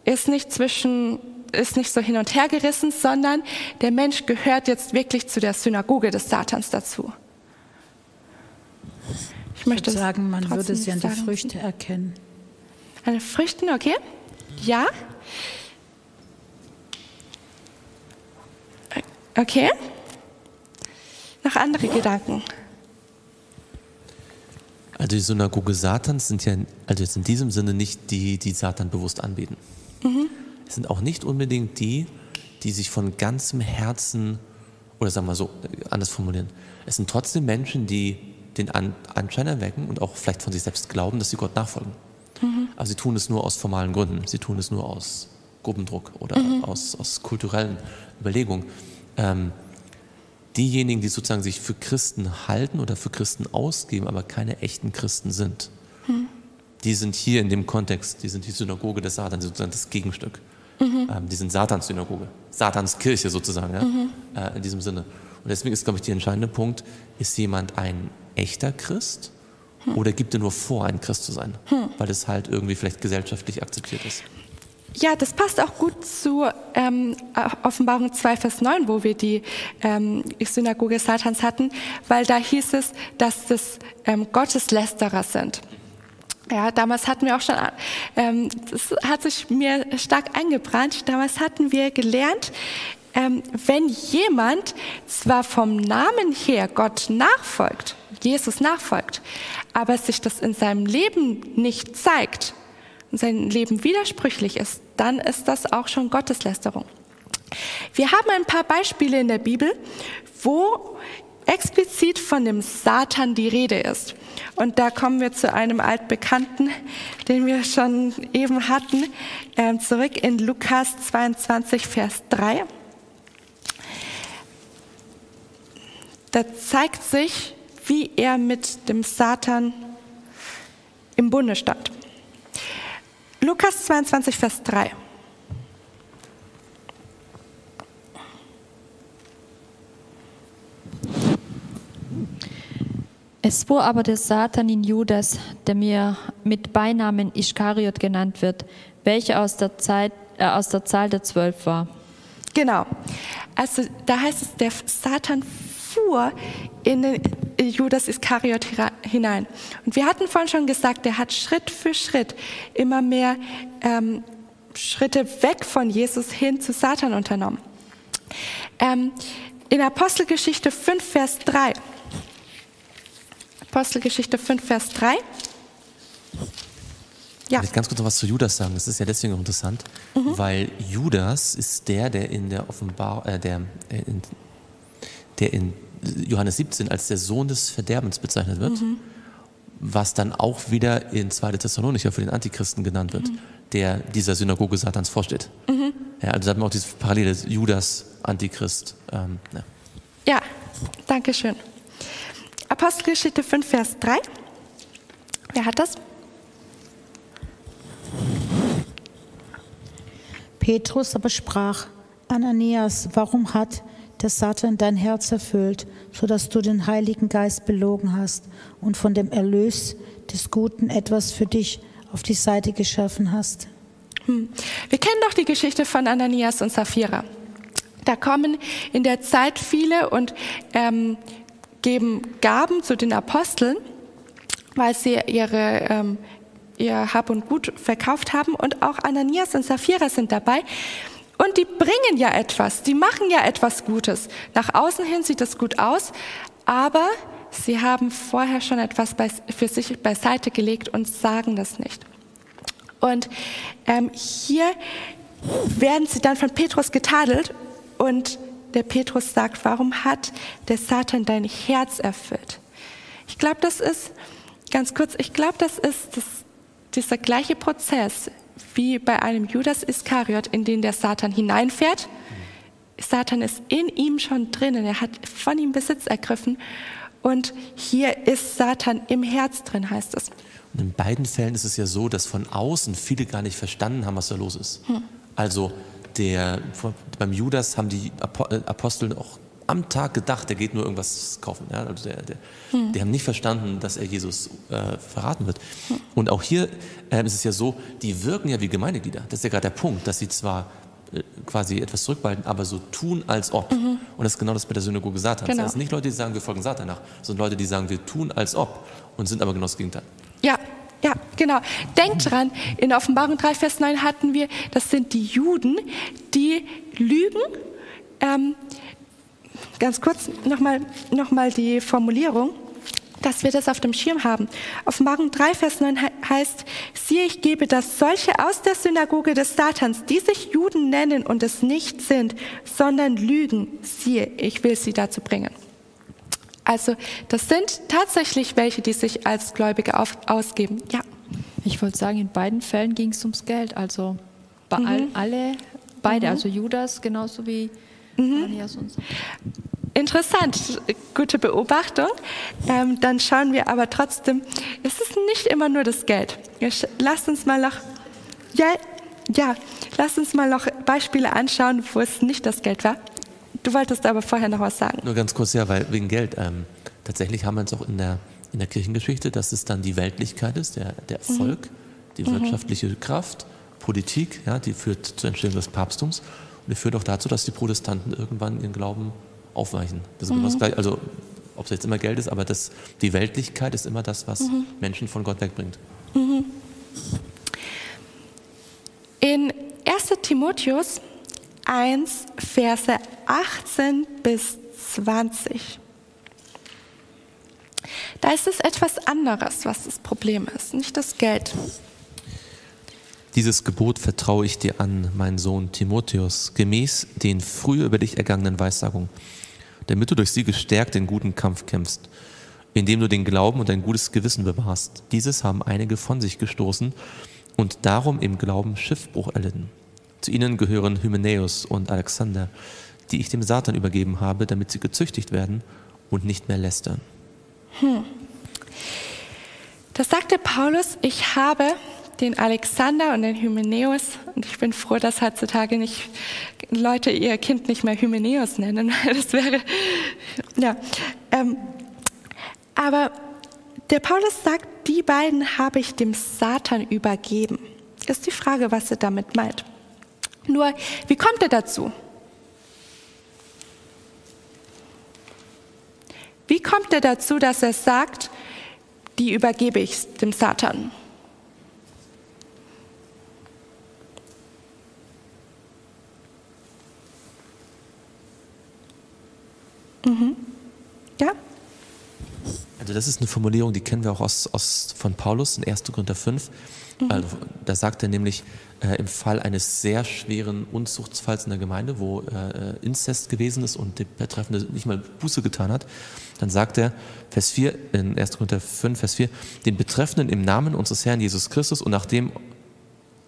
ist nicht zwischen ist nicht so hin und her gerissen, sondern der Mensch gehört jetzt wirklich zu der Synagoge des Satans dazu. Ich möchte ich sagen, man würde sie an den Früchten erkennen. An den Früchten, okay? Ja? Okay? Noch andere Gedanken? Also die Synagoge Satans sind ja also jetzt in diesem Sinne nicht die, die Satan bewusst anbeten. Mhm. Es sind auch nicht unbedingt die, die sich von ganzem Herzen, oder sagen wir so, anders formulieren, es sind trotzdem Menschen, die den Anschein erwecken und auch vielleicht von sich selbst glauben, dass sie Gott nachfolgen. Mhm. Aber sie tun es nur aus formalen Gründen. Sie tun es nur aus Gruppendruck oder mhm. aus, aus kulturellen Überlegungen. Ähm, diejenigen, die sozusagen sich für Christen halten oder für Christen ausgeben, aber keine echten Christen sind, mhm. die sind hier in dem Kontext, die sind die Synagoge des Satans, sozusagen das Gegenstück. Mhm. Ähm, die sind Satans Synagoge, Satans Kirche sozusagen, ja? Mhm. Äh, in diesem Sinne. Und deswegen ist, glaube ich, der entscheidende Punkt, ist jemand ein echter Christ hm. oder gibt er nur vor, ein Christ zu sein, hm. weil es halt irgendwie vielleicht gesellschaftlich akzeptiert ist? Ja, das passt auch gut zu ähm, Offenbarung 2, Vers 9, wo wir die ähm, Synagoge Satans hatten, weil da hieß es, dass das ähm, Gotteslästerer sind. Ja, damals hatten wir auch schon, ähm, das hat sich mir stark eingebrannt, damals hatten wir gelernt, ähm, wenn jemand zwar vom Namen her Gott nachfolgt, Jesus nachfolgt, aber sich das in seinem Leben nicht zeigt und sein Leben widersprüchlich ist, dann ist das auch schon Gotteslästerung. Wir haben ein paar Beispiele in der Bibel, wo explizit von dem Satan die Rede ist. Und da kommen wir zu einem altbekannten, den wir schon eben hatten, äh, zurück in Lukas 22, Vers 3. Da zeigt sich, wie er mit dem Satan im Bunde stand. Lukas 22, Vers 3. Es fuhr aber der Satan in Judas, der mir mit Beinamen Ischkariot genannt wird, welcher aus der, Zeit, äh, aus der Zahl der Zwölf war. Genau. Also da heißt es, der Satan fuhr in den Judas Iskariot hinein. Und wir hatten vorhin schon gesagt, er hat Schritt für Schritt immer mehr ähm, Schritte weg von Jesus hin zu Satan unternommen. Ähm, in Apostelgeschichte 5, Vers 3. Apostelgeschichte 5, Vers 3. Ja. Ich ganz kurz noch was zu Judas sagen. Das ist ja deswegen interessant, mhm. weil Judas ist der, der in der Offenbar, äh, der, äh, in, der in Johannes 17 als der Sohn des Verderbens bezeichnet wird, mhm. was dann auch wieder in 2. Thessalonicher für den Antichristen genannt wird, mhm. der dieser Synagoge Satans vorsteht. Mhm. Ja, also da hat man auch diese Parallele, Judas, Antichrist. Ähm, ja. ja, danke schön. Apostelgeschichte 5, Vers 3. Wer hat das? Petrus aber sprach, Ananias, warum hat der Satan dein Herz erfüllt, sodass du den Heiligen Geist belogen hast und von dem Erlös des Guten etwas für dich auf die Seite geschaffen hast. Hm. Wir kennen doch die Geschichte von Ananias und Sapphira. Da kommen in der Zeit viele und ähm, geben Gaben zu den Aposteln, weil sie ihre, ähm, ihr Hab und Gut verkauft haben. Und auch Ananias und Sapphira sind dabei. Und die bringen ja etwas, die machen ja etwas Gutes. Nach außen hin sieht das gut aus, aber sie haben vorher schon etwas für sich beiseite gelegt und sagen das nicht. Und ähm, hier werden sie dann von Petrus getadelt und der Petrus sagt, warum hat der Satan dein Herz erfüllt? Ich glaube, das ist, ganz kurz, ich glaube, das ist das, dieser gleiche Prozess wie bei einem Judas Iskariot, in den der Satan hineinfährt. Satan ist in ihm schon drinnen, er hat von ihm Besitz ergriffen und hier ist Satan im Herz drin, heißt es. Und in beiden Fällen ist es ja so, dass von außen viele gar nicht verstanden haben, was da los ist. Hm. Also der, beim Judas haben die äh, Apostel auch am Tag gedacht, der geht nur irgendwas kaufen. Ja? Also der, der, hm. Die haben nicht verstanden, dass er Jesus äh, verraten wird. Hm. Und auch hier äh, ist es ja so, die wirken ja wie Gemeindeglieder. Das ist ja gerade der Punkt, dass sie zwar äh, quasi etwas zurückbehalten, aber so tun, als ob. Mhm. Und das ist genau das bei der Synagoge Satans. Genau. Das sind nicht Leute, die sagen, wir folgen Satan nach, sondern Leute, die sagen, wir tun, als ob und sind aber genau das Gegenteil. Ja, ja, genau. Denkt dran, in Offenbarung 3, Vers 9 hatten wir, das sind die Juden, die lügen. Ähm, ganz kurz nochmal noch mal die Formulierung, dass wir das auf dem Schirm haben. Offenbarung 3, Vers 9 heißt, siehe, ich gebe das solche aus der Synagoge des Satans, die sich Juden nennen und es nicht sind, sondern lügen. Siehe, ich will sie dazu bringen. Also das sind tatsächlich welche, die sich als Gläubige auf, ausgeben. Ja. Ich wollte sagen, in beiden Fällen ging es ums Geld. Also bei mhm. all, alle, beide, mhm. also Judas genauso wie mhm. Interessant, gute Beobachtung. Ähm, dann schauen wir aber trotzdem, es ist nicht immer nur das Geld. Lasst uns mal noch, ja, ja, lasst uns mal noch Beispiele anschauen, wo es nicht das Geld war. Du wolltest aber vorher noch was sagen. Nur ganz kurz, ja, weil wegen Geld. Ähm, tatsächlich haben wir es auch in der, in der Kirchengeschichte, dass es dann die Weltlichkeit ist, der, der. Erfolg, mhm. die wirtschaftliche mhm. Kraft, Politik, ja, die führt zur Entstehung des Papsttums und die führt auch dazu, dass die Protestanten irgendwann ihren Glauben aufweichen. Das ist mhm. das Gleiche, also ob es jetzt immer Geld ist, aber das, die Weltlichkeit ist immer das, was mhm. Menschen von Gott wegbringt. Mhm. In 1. Timotheus 1, Verse 18 bis 20. Da ist es etwas anderes, was das Problem ist, nicht das Geld. Dieses Gebot vertraue ich dir an, mein Sohn Timotheus, gemäß den früher über dich ergangenen Weissagungen, damit du durch sie gestärkt den guten Kampf kämpfst, indem du den Glauben und dein gutes Gewissen bewahrst. Dieses haben einige von sich gestoßen und darum im Glauben Schiffbruch erlitten. Zu ihnen gehören Hymenäus und Alexander, die ich dem Satan übergeben habe, damit sie gezüchtigt werden und nicht mehr lästern. Hm. Das sagte Paulus, ich habe den Alexander und den Hymenäus, und ich bin froh, dass heutzutage nicht Leute ihr Kind nicht mehr Hymenäus nennen, weil das wäre, ja. Ähm, aber der Paulus sagt, die beiden habe ich dem Satan übergeben. Ist die Frage, was er damit meint. Nur, wie kommt er dazu? Wie kommt er dazu, dass er sagt, die übergebe ich dem Satan? Mhm. Ja? Also das ist eine Formulierung, die kennen wir auch aus, aus von Paulus in 1. Korinther 5. Mhm. Also, da sagt er nämlich, äh, im Fall eines sehr schweren Unzuchtsfalls in der Gemeinde, wo äh, Inzest gewesen ist und der Betreffende nicht mal Buße getan hat, dann sagt er, Vers 4, in 1. Korinther 5, Vers 4, den Betreffenden im Namen unseres Herrn Jesus Christus und nachdem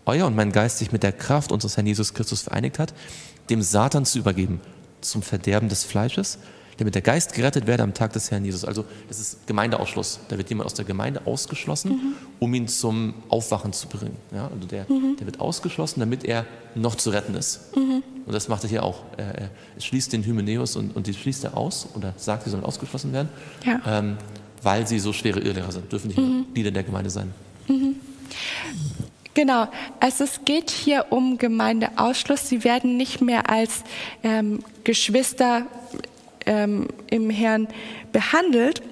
euer und mein Geist sich mit der Kraft unseres Herrn Jesus Christus vereinigt hat, dem Satan zu übergeben, zum Verderben des Fleisches, damit der Geist gerettet werde am Tag des Herrn Jesus. Also das ist Gemeindeausschluss. Da wird jemand aus der Gemeinde ausgeschlossen, mhm. um ihn zum Aufwachen zu bringen. Ja, also der, mhm. der wird ausgeschlossen, damit er noch zu retten ist. Mhm. Und das macht er hier auch. Er, schließt den Hymenäus und, und die schließt er aus oder sagt, sie sollen ausgeschlossen werden, ja. ähm, weil sie so schwere Irrlehrer sind, dürfen nicht mhm. Mitglieder der Gemeinde sein. Mhm. Genau, also es geht hier um Gemeindeausschluss. Sie werden nicht mehr als ähm, Geschwister ähm, im Herrn behandelt.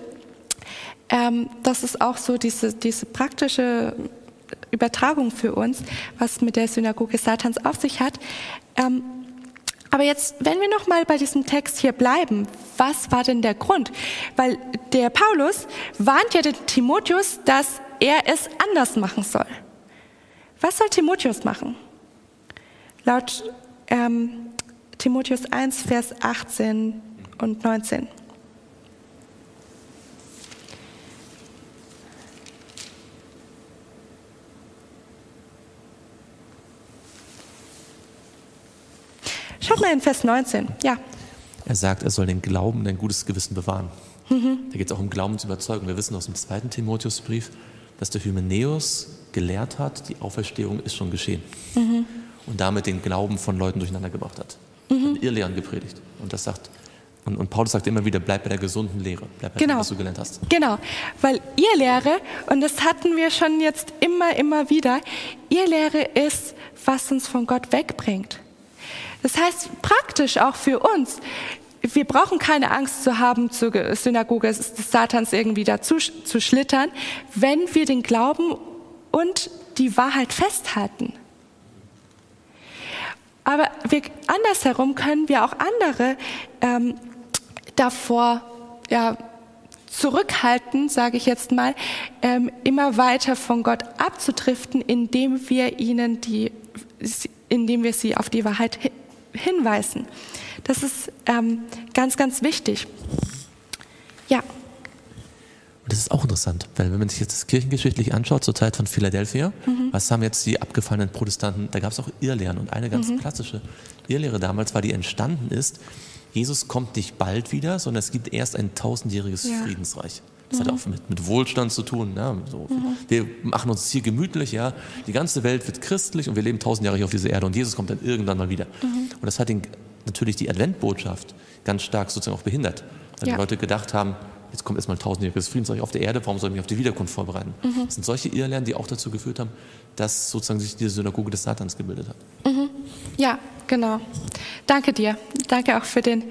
Ähm, das ist auch so diese, diese praktische Übertragung für uns, was mit der Synagoge Satans auf sich hat. Ähm, Aber jetzt, wenn wir noch mal bei diesem Text hier bleiben, was war denn der Grund? Weil der Paulus warnt ja den Timotheus, dass er es anders machen soll. Was soll Timotheus machen? Laut ähm, Timotheus 1, Vers 18 und 19. Schaut mal in Vers 19. Ja. Er sagt, er soll den Glauben und ein gutes Gewissen bewahren. Mhm. Da geht es auch um Glaubensüberzeugung. Wir wissen aus dem zweiten Timotheusbrief, dass der Hymenäus gelehrt hat, die Auferstehung ist schon geschehen. Mhm. Und damit den Glauben von Leuten durcheinander gebracht hat. Mhm. Irrlehren gepredigt. Und das sagt, und, und, Paulus sagt immer wieder, bleib bei der gesunden Lehre, bleib bei genau. dem, was du gelernt hast. Genau, weil ihr Lehre, und das hatten wir schon jetzt immer, immer wieder, ihr Lehre ist, was uns von Gott wegbringt. Das heißt praktisch auch für uns, wir brauchen keine Angst zu haben, zur Synagoge des Satans irgendwie dazu zu schlittern, wenn wir den Glauben und die Wahrheit festhalten. Aber wir, andersherum können wir auch andere ähm, davor ja, zurückhalten, sage ich jetzt mal, ähm, immer weiter von Gott abzudriften, indem wir ihnen die, indem wir sie auf die Wahrheit hinweisen. Das ist ähm, ganz, ganz wichtig. Ja. Und das ist auch interessant, weil wenn man sich jetzt das kirchengeschichtlich anschaut, zur Zeit von Philadelphia, mhm. was haben jetzt die abgefallenen Protestanten, da gab es auch Irrlehren und eine ganz mhm. klassische Irrlehre damals war, die entstanden ist, Jesus kommt nicht bald wieder, sondern es gibt erst ein tausendjähriges ja. Friedensreich. Das mhm. hat auch mit, mit, Wohlstand zu tun. Ja, so. mhm. Wir machen uns hier gemütlich, ja. Die ganze Welt wird christlich und wir leben tausend Jahre hier auf dieser Erde und Jesus kommt dann irgendwann mal wieder. Mhm. Und das hat den, natürlich die Adventbotschaft ganz stark sozusagen auch behindert. Weil ja. die Leute gedacht haben, jetzt kommt erstmal ein tausendjähriges Friedensreich auf der Erde, warum soll ich mich auf die Wiederkunft vorbereiten? Mhm. Das sind solche Irrlernen, die auch dazu geführt haben, dass sozusagen sich diese Synagoge des Satans gebildet hat. Mhm. Ja, genau. Danke dir. Danke auch für den,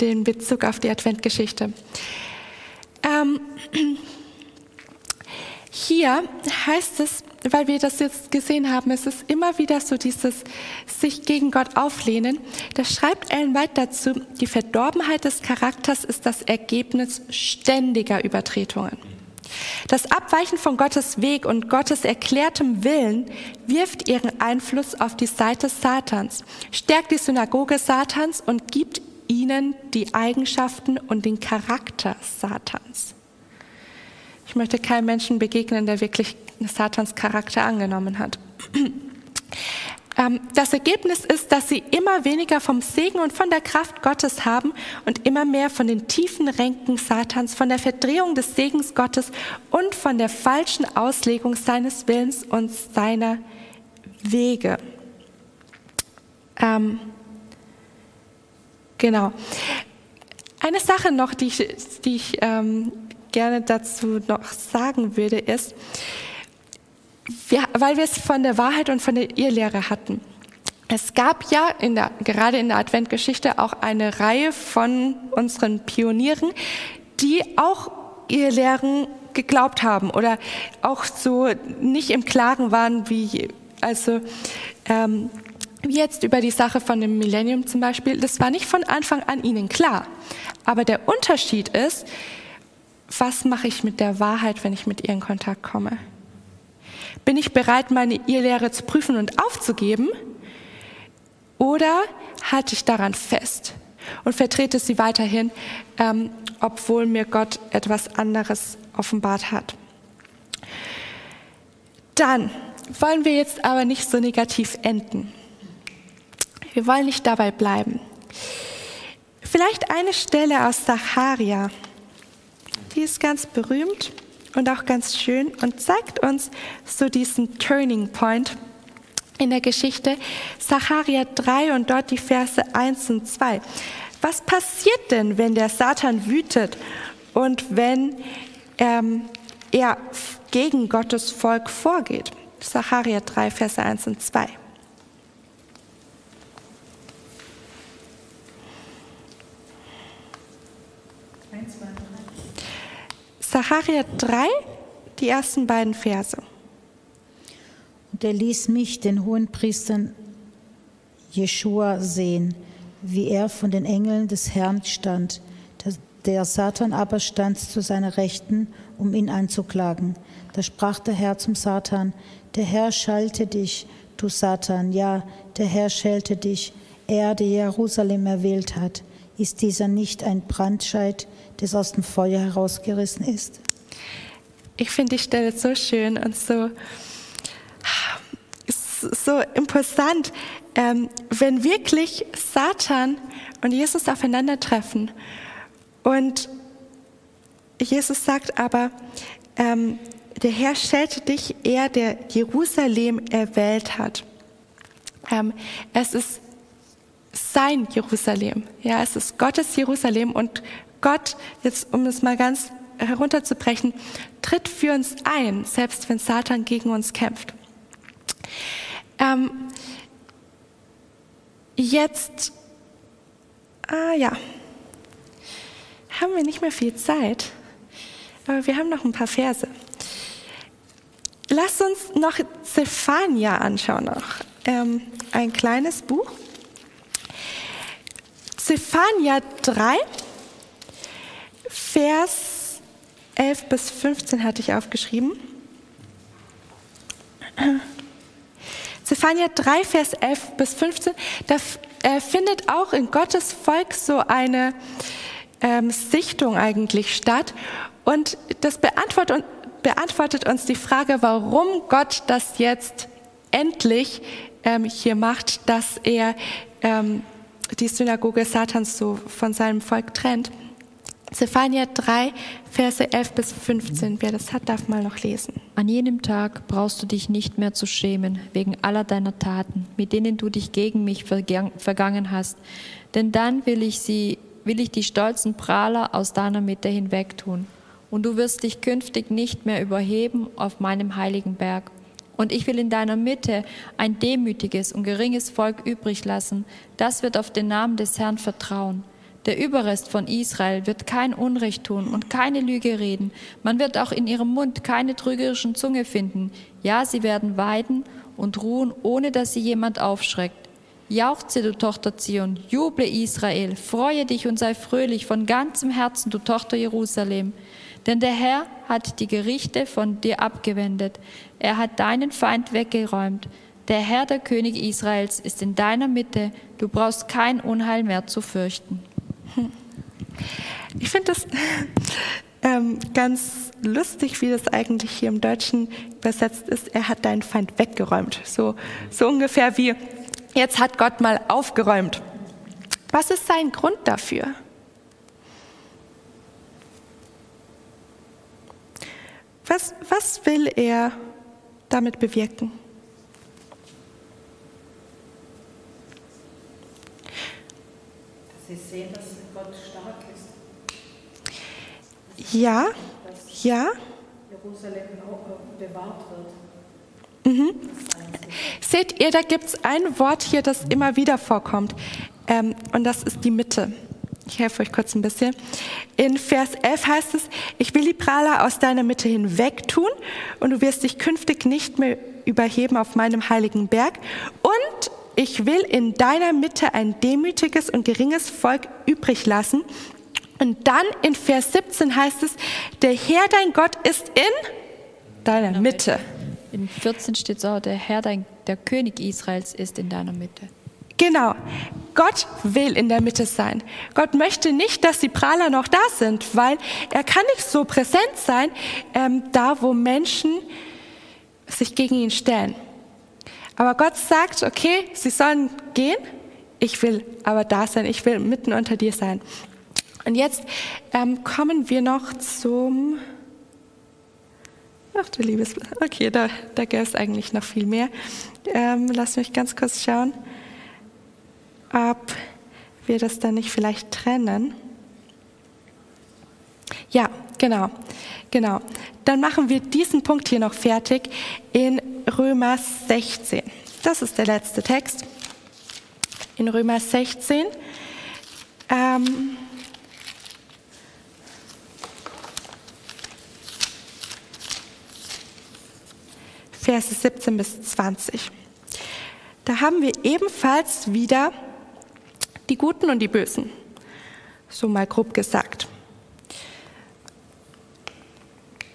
den Bezug auf die Adventgeschichte. Ähm, hier heißt es, weil wir das jetzt gesehen haben, es ist immer wieder so dieses sich gegen Gott auflehnen. Da schreibt Ellen White dazu, die Verdorbenheit des Charakters ist das Ergebnis ständiger Übertretungen. Das Abweichen von Gottes Weg und Gottes erklärtem Willen wirft ihren Einfluss auf die Seite Satans, stärkt die Synagoge Satans und gibt ihnen die Eigenschaften und den Charakter Satans. Ich möchte keinem Menschen begegnen, der wirklich Satans Charakter angenommen hat. Ähm, das Ergebnis ist, dass sie immer weniger vom Segen und von der Kraft Gottes haben und immer mehr von den tiefen Ränken Satans, von der Verdrehung des Segens Gottes und von der falschen Auslegung seines Willens und seiner Wege. Ähm, Genau. Eine Sache noch, die ich, die ich ähm, gerne dazu noch sagen würde, ist, wir, weil wir es von der Wahrheit und von der Irrlehre hatten. Es gab ja in der, gerade in der Adventgeschichte auch eine Reihe von unseren Pionieren, die auch Irrlehren geglaubt haben oder auch so nicht im Klaren waren, wie also ähm, jetzt über die Sache von dem Millennium zum Beispiel, das war nicht von Anfang an ihnen klar. Aber der Unterschied ist, was mache ich mit der Wahrheit, wenn ich mit ihr in Kontakt komme? Bin ich bereit, meine Irrlehre zu prüfen und aufzugeben? Oder halte ich daran fest und vertrete sie weiterhin, ähm, obwohl mir Gott etwas anderes offenbart hat? Dann wollen wir jetzt aber nicht so negativ enden. Wir wollen nicht dabei bleiben. Vielleicht eine Stelle aus Sacharia. Die ist ganz berühmt und auch ganz schön und zeigt uns so diesen Turning Point in der Geschichte. Sacharia 3 und dort die Verse 1 und 2. Was passiert denn, wenn der Satan wütet und wenn ähm, er gegen Gottes Volk vorgeht? Sacharia 3, Verse 1 und 2. Zacharia 3, die ersten beiden Verse. Und er ließ mich, den hohen Priestern Jeschua, sehen, wie er von den Engeln des Herrn stand. Der Satan aber stand zu seiner Rechten, um ihn anzuklagen. Da sprach der Herr zum Satan, der Herr schalte dich, du Satan, ja, der Herr schelte dich, er, der Jerusalem erwählt hat. Ist dieser nicht ein Brandscheid, das aus dem Feuer herausgerissen ist? Ich finde die Stelle so schön und so, so imposant, ähm, wenn wirklich Satan und Jesus aufeinandertreffen. Und Jesus sagt aber, ähm, der Herr schelte dich, er, der Jerusalem erwählt hat. Ähm, es ist sein Jerusalem. Ja, es ist Gottes Jerusalem und Gott, jetzt um es mal ganz herunterzubrechen, tritt für uns ein, selbst wenn Satan gegen uns kämpft. Ähm, jetzt, ah ja, haben wir nicht mehr viel Zeit, aber wir haben noch ein paar Verse. Lass uns noch Zephania anschauen, noch ähm, ein kleines Buch. Zephania 3, Vers 11 bis 15 hatte ich aufgeschrieben. Zephania 3, Vers 11 bis 15, da findet auch in Gottes Volk so eine ähm, Sichtung eigentlich statt. Und das beantwortet, beantwortet, uns die Frage, warum Gott das jetzt endlich ähm, hier macht, dass er ähm, die Synagoge Satans so von seinem Volk trennt. Zephania 3, Verse 11 bis 15. Wer das hat, darf mal noch lesen. An jenem Tag brauchst du dich nicht mehr zu schämen wegen aller deiner Taten, mit denen du dich gegen mich vergangen hast. Denn dann will ich sie, will ich die stolzen Prahler aus deiner Mitte hinwegtun. Und du wirst dich künftig nicht mehr überheben auf meinem heiligen Berg. Und ich will in deiner Mitte ein demütiges und geringes Volk übrig lassen, das wird auf den Namen des Herrn vertrauen. Der Überrest von Israel wird kein Unrecht tun und keine Lüge reden. Man wird auch in ihrem Mund keine trügerischen Zunge finden. Ja, sie werden weiden und ruhen, ohne dass sie jemand aufschreckt. Jauchze, du Tochter Zion, juble Israel, freue dich und sei fröhlich von ganzem Herzen, du Tochter Jerusalem. Denn der Herr hat die Gerichte von dir abgewendet. Er hat deinen Feind weggeräumt. Der Herr, der König Israels, ist in deiner Mitte. Du brauchst kein Unheil mehr zu fürchten. Ich finde das ähm, ganz lustig, wie das eigentlich hier im Deutschen übersetzt ist. Er hat deinen Feind weggeräumt. So, so ungefähr wie, jetzt hat Gott mal aufgeräumt. Was ist sein Grund dafür? Was, was will er damit bewirken? Sie sehen, dass Gott stark ist. Ja, ja. Jerusalem bewahrt wird. Mhm. Seht ihr, da gibt es ein Wort hier, das immer wieder vorkommt. Ähm, und das ist die Mitte. Ich helfe euch kurz ein bisschen. In Vers 11 heißt es, ich will die Prahler aus deiner Mitte hinweg tun und du wirst dich künftig nicht mehr überheben auf meinem heiligen Berg. Und ich will in deiner Mitte ein demütiges und geringes Volk übrig lassen. Und dann in Vers 17 heißt es, der Herr dein Gott ist in deiner Mitte. In 14 steht so, der Herr dein, der König Israels ist in deiner Mitte. Genau. Gott will in der Mitte sein. Gott möchte nicht, dass die Prahler noch da sind, weil er kann nicht so präsent sein, ähm, da wo Menschen sich gegen ihn stellen. Aber Gott sagt, okay, sie sollen gehen, ich will aber da sein, ich will mitten unter dir sein. Und jetzt ähm, kommen wir noch zum, ach du liebes, okay, da, da gäbe es eigentlich noch viel mehr. Ähm, lass mich ganz kurz schauen, ob wir das dann nicht vielleicht trennen. Ja, genau, genau. Dann machen wir diesen Punkt hier noch fertig in Römer 16. Das ist der letzte Text. In Römer 16. Ähm, Verse 17 bis 20. Da haben wir ebenfalls wieder Die Guten und die Bösen. So mal grob gesagt.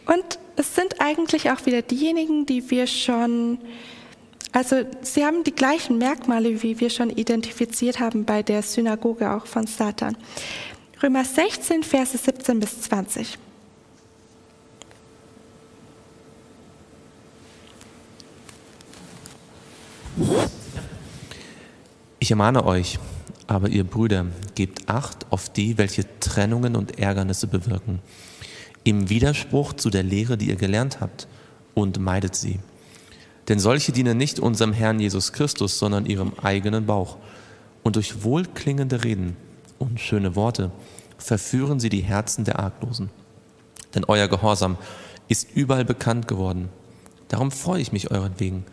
Und es sind eigentlich auch wieder diejenigen, die wir schon, also sie haben die gleichen Merkmale, wie wir schon identifiziert haben bei der Synagoge auch von Satan. Römer 16, Verse 17 bis 20. Ich ermahne euch, aber ihr Brüder, gebt Acht auf die, welche Trennungen und Ärgernisse bewirken im Widerspruch zu der Lehre, die ihr gelernt habt, und meidet sie. Denn solche dienen nicht unserem Herrn Jesus Christus, sondern ihrem eigenen Bauch. Und durch wohlklingende Reden und schöne Worte verführen sie die Herzen der Arglosen. Denn euer Gehorsam ist überall bekannt geworden. Darum freue ich mich euretwegen,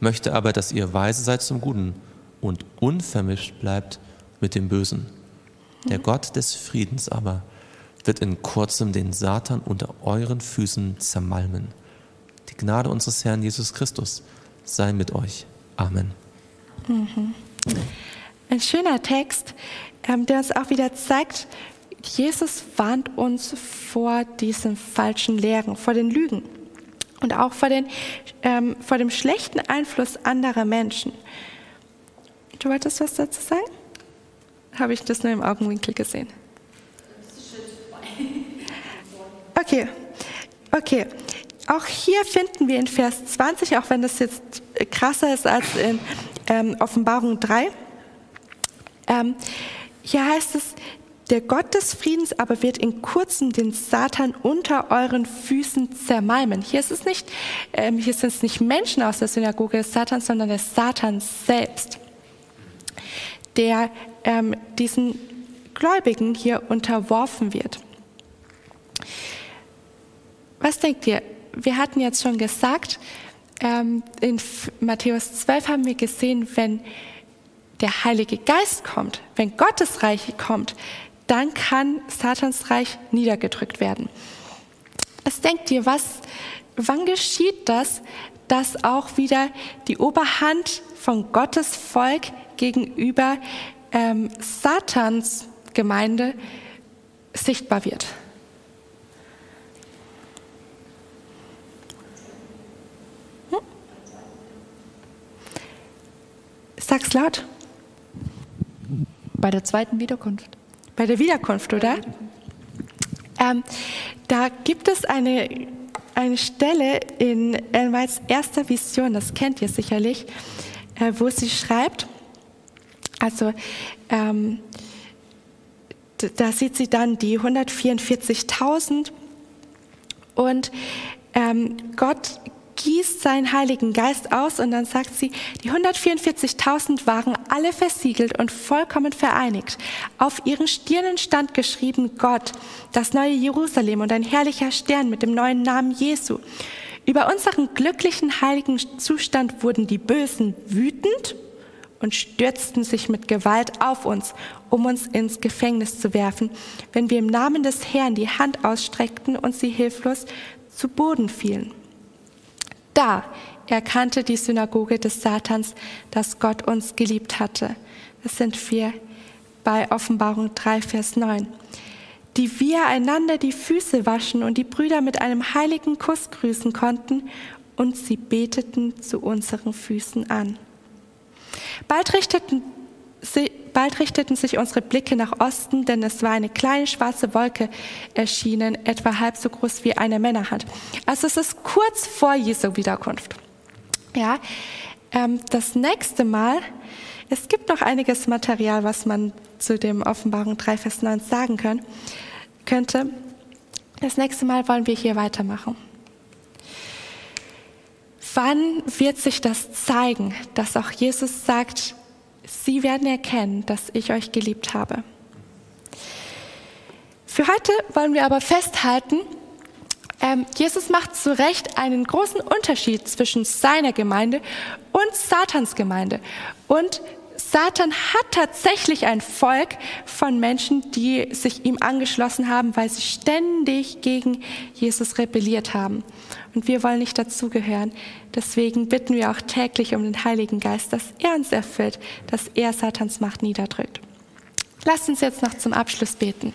möchte aber, dass ihr weise seid zum Guten und unvermischt bleibt mit dem Bösen. Der Gott des Friedens aber wird in kurzem den Satan unter euren Füßen zermalmen. Die Gnade unseres Herrn Jesus Christus sei mit euch. Amen. Mhm. Ein schöner Text, ähm, der uns auch wieder zeigt, Jesus warnt uns vor diesen falschen Lehren, vor den Lügen und auch vor, den, ähm, vor dem schlechten Einfluss anderer Menschen. Du wolltest was dazu sagen? Habe ich das nur im Augenwinkel gesehen? Okay, okay. Auch hier finden wir in Vers 20, auch wenn das jetzt krasser ist als in ähm, Offenbarung 3, ähm, hier heißt es, der Gott des Friedens aber wird in kurzem den Satan unter euren Füßen zermalmen. Hier, ist es nicht, ähm, hier sind es nicht Menschen aus der Synagoge des Satans, sondern der Satan selbst, der ähm, diesen Gläubigen hier unterworfen wird. Was denkt ihr? Wir hatten jetzt schon gesagt, ähm, in Matthäus 12 haben wir gesehen, wenn der Heilige Geist kommt, wenn Gottes Reich kommt, dann kann Satans Reich niedergedrückt werden. Was denkt ihr, was, wann geschieht das, dass auch wieder die Oberhand von Gottes Volk gegenüber ähm, Satans Gemeinde sichtbar wird? Sag's laut. Bei der zweiten Wiederkunft. Bei der Wiederkunft, oder? Ähm, da gibt es eine, eine Stelle in Elmals erster Vision, das kennt ihr sicherlich, äh, wo sie schreibt, also ähm, da sieht sie dann die 144.000 und ähm, Gott gießt seinen Heiligen Geist aus und dann sagt sie, die 144.000 waren alle versiegelt und vollkommen vereinigt. Auf ihren Stirnen stand geschrieben Gott, das neue Jerusalem und ein herrlicher Stern mit dem neuen Namen Jesu. Über unseren glücklichen heiligen Zustand wurden die Bösen wütend und stürzten sich mit Gewalt auf uns, um uns ins Gefängnis zu werfen, wenn wir im Namen des Herrn die Hand ausstreckten und sie hilflos zu Boden fielen. Da erkannte die Synagoge des Satans, dass Gott uns geliebt hatte. Das sind wir bei Offenbarung 3, Vers 9. Die wir einander die Füße waschen und die Brüder mit einem heiligen Kuss grüßen konnten und sie beteten zu unseren Füßen an. Bald richteten Bald richteten sich unsere Blicke nach Osten, denn es war eine kleine schwarze Wolke erschienen, etwa halb so groß wie eine Männerhand. Also es ist kurz vor Jesu Wiederkunft. Ja, ähm, das nächste Mal, es gibt noch einiges Material, was man zu dem Offenbarung 3, Vers 9 sagen können, könnte. Das nächste Mal wollen wir hier weitermachen. Wann wird sich das zeigen, dass auch Jesus sagt, Sie werden erkennen, dass ich euch geliebt habe. Für heute wollen wir aber festhalten, ähm, Jesus macht zu Recht einen großen Unterschied zwischen seiner Gemeinde und Satans Gemeinde. Und Satan hat tatsächlich ein Volk von Menschen, die sich ihm angeschlossen haben, weil sie ständig gegen Jesus rebelliert haben. Und wir wollen nicht dazugehören. Deswegen bitten wir auch täglich um den Heiligen Geist, dass er uns erfüllt, dass er Satans Macht niederdrückt. Lass uns jetzt noch zum Abschluss beten.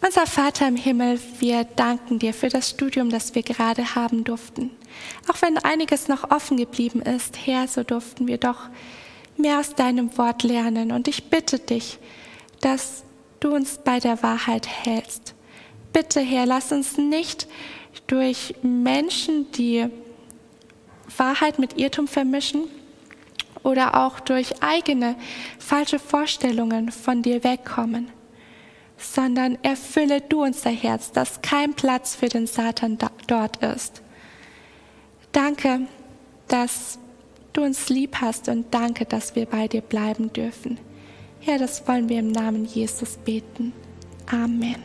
Unser Vater im Himmel, wir danken dir für das Studium, das wir gerade haben durften. Auch wenn einiges noch offen geblieben ist, Herr, so durften wir doch mehr aus deinem Wort lernen. Und ich bitte dich, dass du uns bei der Wahrheit hältst. Bitte, Herr, lass uns nicht durch Menschen, die Wahrheit mit Irrtum vermischen oder auch durch eigene falsche Vorstellungen von dir wegkommen sondern erfülle du unser Herz, dass kein Platz für den Satan dort ist. Danke, dass du uns lieb hast und danke, dass wir bei dir bleiben dürfen. Herr, das wollen wir im Namen Jesus beten. Amen.